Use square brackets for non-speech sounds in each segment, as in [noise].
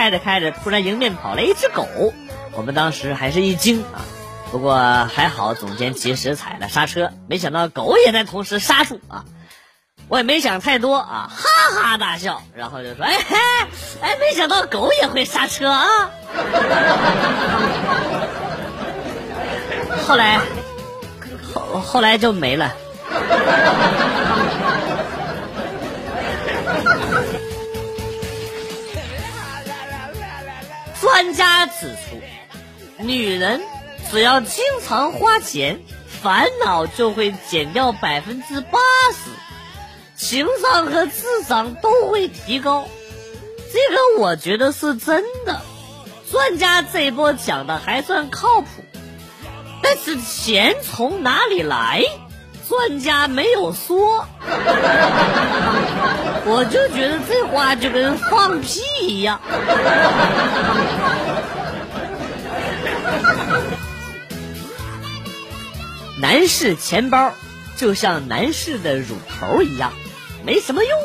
开着开着，突然迎面跑来一只狗，我们当时还是一惊啊。不过还好，总监及时踩了刹车，没想到狗也在同时刹住啊。我也没想太多啊，哈哈大笑，然后就说：“哎嘿，哎，没想到狗也会刹车啊。”后来，后后来就没了。家指出，女人只要经常花钱，烦恼就会减掉百分之八十，情商和智商都会提高。这个我觉得是真的，专家这波讲的还算靠谱。但是钱从哪里来，专家没有说。[laughs] 我就觉得这话就跟放屁一样。男士钱包就像男士的乳头一样，没什么用。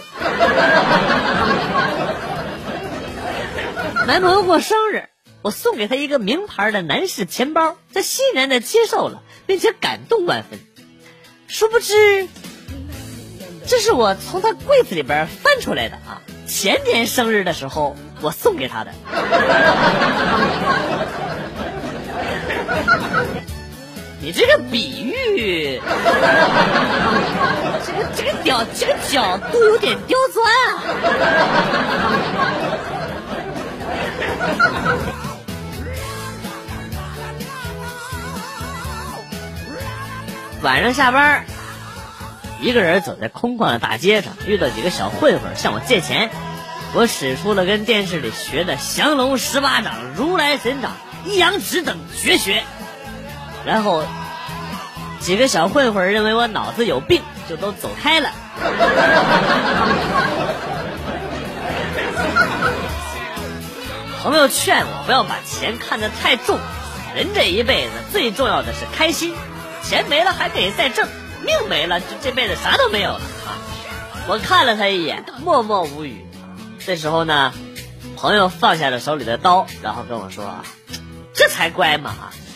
男朋友过生日，我送给他一个名牌的男士钱包，他欣然的接受了，并且感动万分。殊不知，这是我从他柜子里边翻出来的啊！前年生日的时候，我送给他的。你这个比喻，这个这个角这个角度有点刁钻啊！晚上下班，一个人走在空旷的大街上，遇到几个小混混向我借钱，我使出了跟电视里学的降龙十八掌、如来神掌、一阳指等绝学。然后，几个小混混认为我脑子有病，就都走开了。[laughs] 朋友劝我不要把钱看得太重，人这一辈子最重要的是开心，钱没了还可以再挣，命没了就这辈子啥都没有了啊！我看了他一眼，默默无语。这时候呢，朋友放下了手里的刀，然后跟我说：“这才乖嘛！”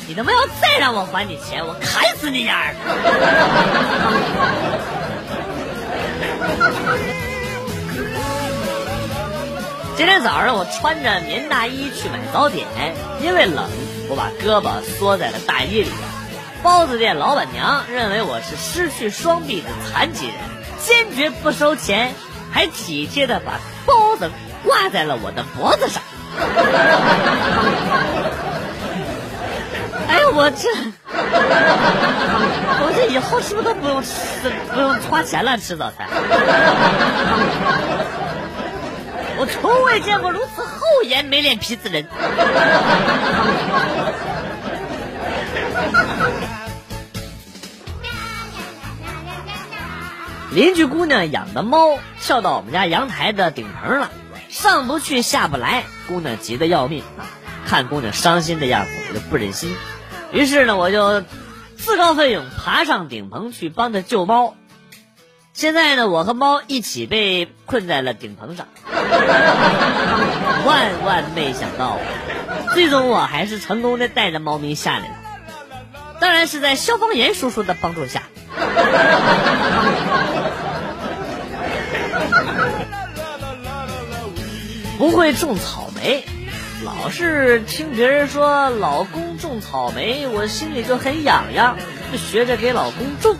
你他妈要再让我还你钱，我砍死你丫的！[laughs] 今天早上我穿着棉大衣去买早点，因为冷，我把胳膊缩在了大衣里。包子店老板娘认为我是失去双臂的残疾人，坚决不收钱，还体贴的把包子挂在了我的脖子上。我这，我这以后是不是都不用吃，不用花钱了吃早餐？我从未见过如此厚颜没脸皮之人。邻居姑娘养的猫跳到我们家阳台的顶棚了，上不去下不来，姑娘急得要命啊！看姑娘伤心的样子，我就不忍心。于是呢，我就自告奋勇爬上顶棚去帮他救猫。现在呢，我和猫一起被困在了顶棚上。万万没想到，最终我还是成功的带着猫咪下来了。当然是在消防员叔叔的帮助下。不会种草莓。老是听别人说老公种草莓，我心里就很痒痒，就学着给老公种。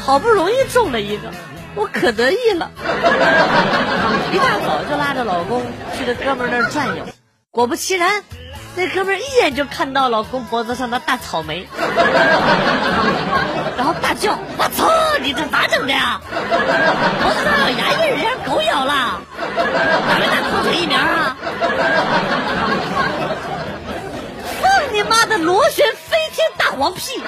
好不容易种了一个，我可得意了。[laughs] 一大早就拉着老公去这哥们那儿转悠，果不其然，那哥们一眼就看到老公脖子上的大草莓，[laughs] 然后大叫：“我操，你这咋整的呀？脖子上有牙印，让狗咬了，咋没打狂犬疫苗啊？” [laughs] 放你妈的螺旋飞天大黄屁！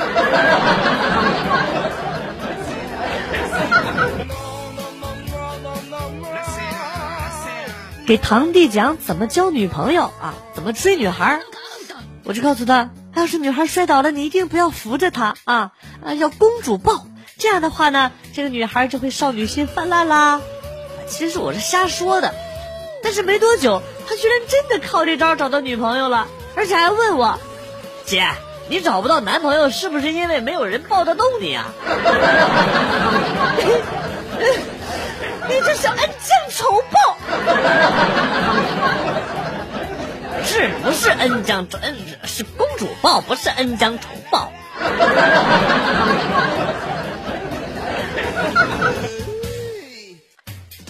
给堂弟讲怎么交女朋友啊，怎么追女孩我就告诉他，要是女孩摔倒了，你一定不要扶着她啊，啊，要公主抱。这样的话呢，这个女孩就会少女心泛滥啦。其实我是瞎说的，但是没多久，他居然真的靠这招找到女朋友了，而且还问我：“姐，你找不到男朋友是不是因为没有人抱得动你啊？” [laughs] 你这是恩将仇报，是不是恩将仇？是公主抱，不是恩将仇报。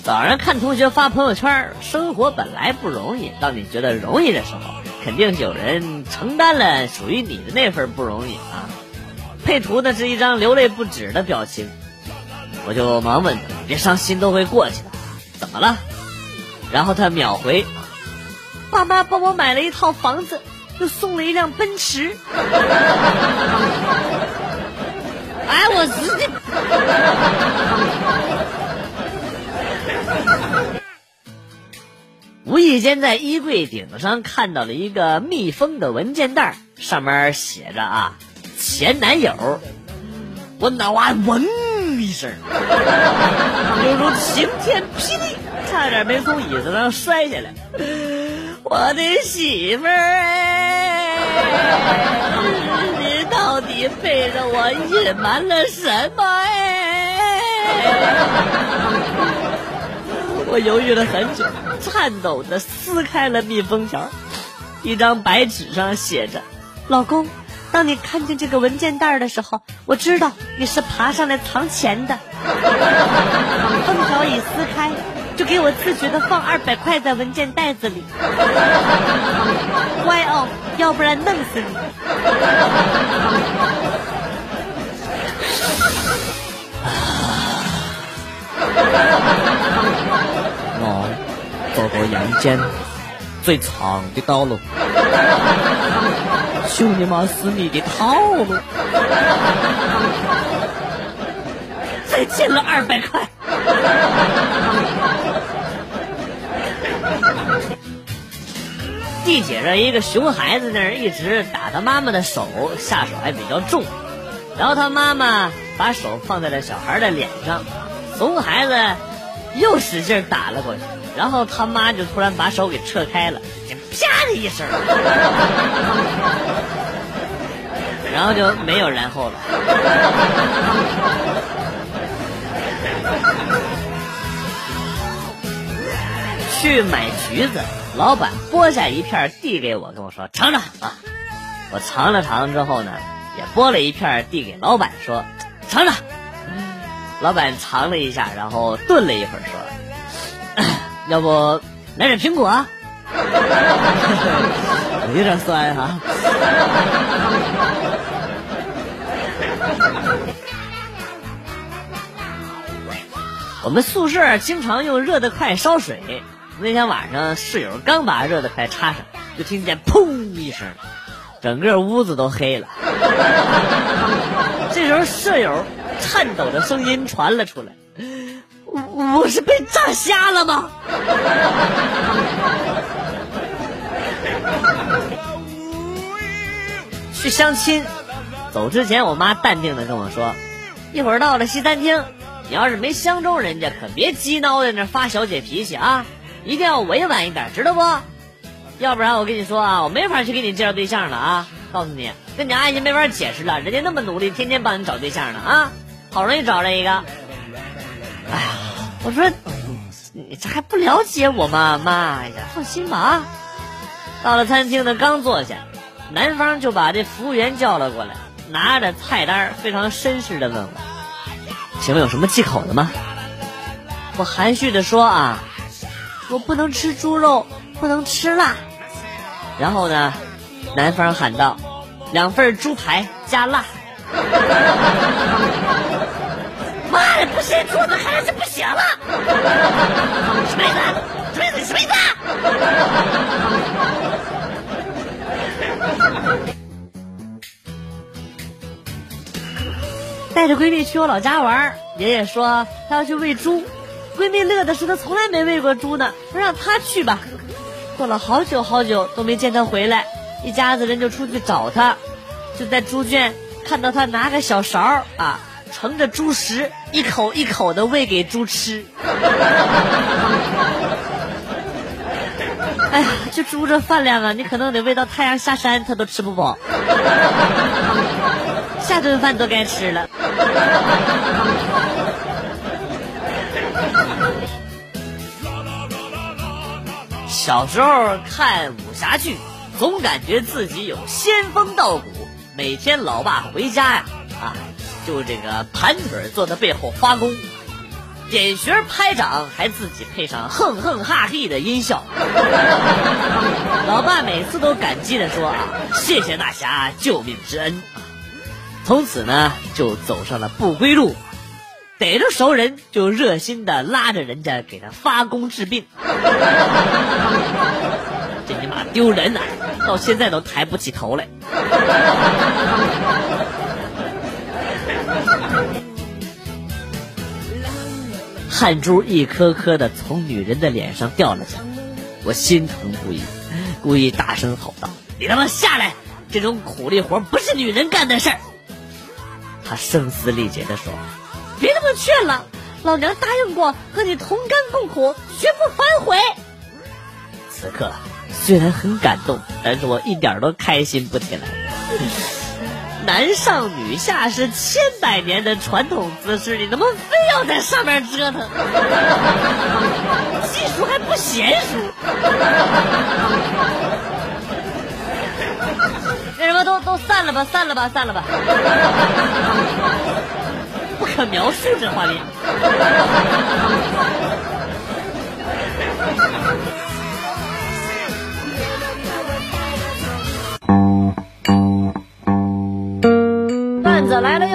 早上看同学发朋友圈，生活本来不容易，当你觉得容易的时候，肯定有人承担了属于你的那份不容易啊。配图呢是一张流泪不止的表情。我就忙问他：“别伤心，都会过去的。怎么了？”然后他秒回：“爸妈帮我买了一套房子，又送了一辆奔驰。”先在衣柜顶上看到了一个密封的文件袋，上面写着啊“前男友”，我脑瓜嗡。一声，犹如晴天霹雳，差点没从椅子上摔下来。我的媳妇儿哎，你到底背着我隐瞒了什么哎？我犹豫了很久，颤抖的撕开了密封条，一张白纸上写着：“老公。”当你看见这个文件袋的时候，我知道你是爬上来藏钱的。封条已撕开，就给我自觉的放二百块在文件袋子里。乖哦，要不然弄死你。走过人间最长的道路。就你妈是你的套路！再欠了二百块。地铁上一个熊孩子那儿一直打他妈妈的手，下手还比较重。然后他妈妈把手放在了小孩的脸上，熊孩子又使劲打了过去。然后他妈就突然把手给撤开了，啪的一声。[laughs] 然后就没有然后了。去买橘子，老板剥下一片递给我，跟我说尝尝啊。我尝了尝之后呢，也剥了一片递给老板说尝尝。老板尝了一下，然后顿了一会儿说：“ [coughs] 要不来点苹果？” [laughs] 有点酸哈。[laughs] 我们宿舍经常用热得快烧水。那天晚上，室友刚把热得快插上，就听见砰一声，整个屋子都黑了。[laughs] 这时候，舍友颤抖的声音传了出来：“我我是被炸瞎了吗？”去相亲，走之前，我妈淡定的跟我说：“一会儿到了西餐厅。”你要是没相中人家，可别鸡孬在那发小姐脾气啊！一定要委婉一点，知道不？要不然我跟你说啊，我没法去给你介绍对象了啊！告诉你，跟你阿姨没法解释了，人家那么努力，天天帮你找对象呢啊！好容易找着一个，哎呀，我说你这还不了解我吗？妈呀，放心吧啊！到了餐厅呢，刚坐下，男方就把这服务员叫了过来，拿着菜单，非常绅士的问我。请问有什么忌口的吗？我含蓄的说啊，我不能吃猪肉，不能吃辣。然后呢，男方喊道：“两份猪排加辣。”妈的，不是兔子还是不行了！锤子，锤子，锤子！带着闺蜜去我老家玩，爷爷说他要去喂猪，闺蜜乐的是她从来没喂过猪呢，说让她去吧。过了好久好久都没见她回来，一家子人就出去找她，就在猪圈看到她拿个小勺啊。盛着猪食，一口一口的喂给猪吃。哎呀，就猪这饭量啊，你可能得喂到太阳下山，它都吃不饱。下顿饭都该吃了。小时候看武侠剧，总感觉自己有仙风道骨。每天老爸回家呀，啊，就这个盘腿坐在背后发功。点穴拍掌，还自己配上哼哼哈嘿的音效。老爸每次都感激的说啊：“谢谢大侠救命之恩。”从此呢，就走上了不归路，逮着熟人就热心的拉着人家给他发功治病。这尼玛丢人呐！到现在都抬不起头来。汗珠一颗颗的从女人的脸上掉了下来，我心疼不已，故意大声吼道：“你他妈下来！这种苦力活不是女人干的事儿。”她声嘶力竭的说：“别他妈劝了，老娘答应过和你同甘共苦，绝不反悔。”此刻虽然很感动，但是我一点都开心不起来。男上女下是千百年的传统姿势，你怎么非要在上面折腾？[laughs] 技术还不娴熟？那什么，都都散了吧，散了吧，散了吧！[laughs] 不可描述这画面。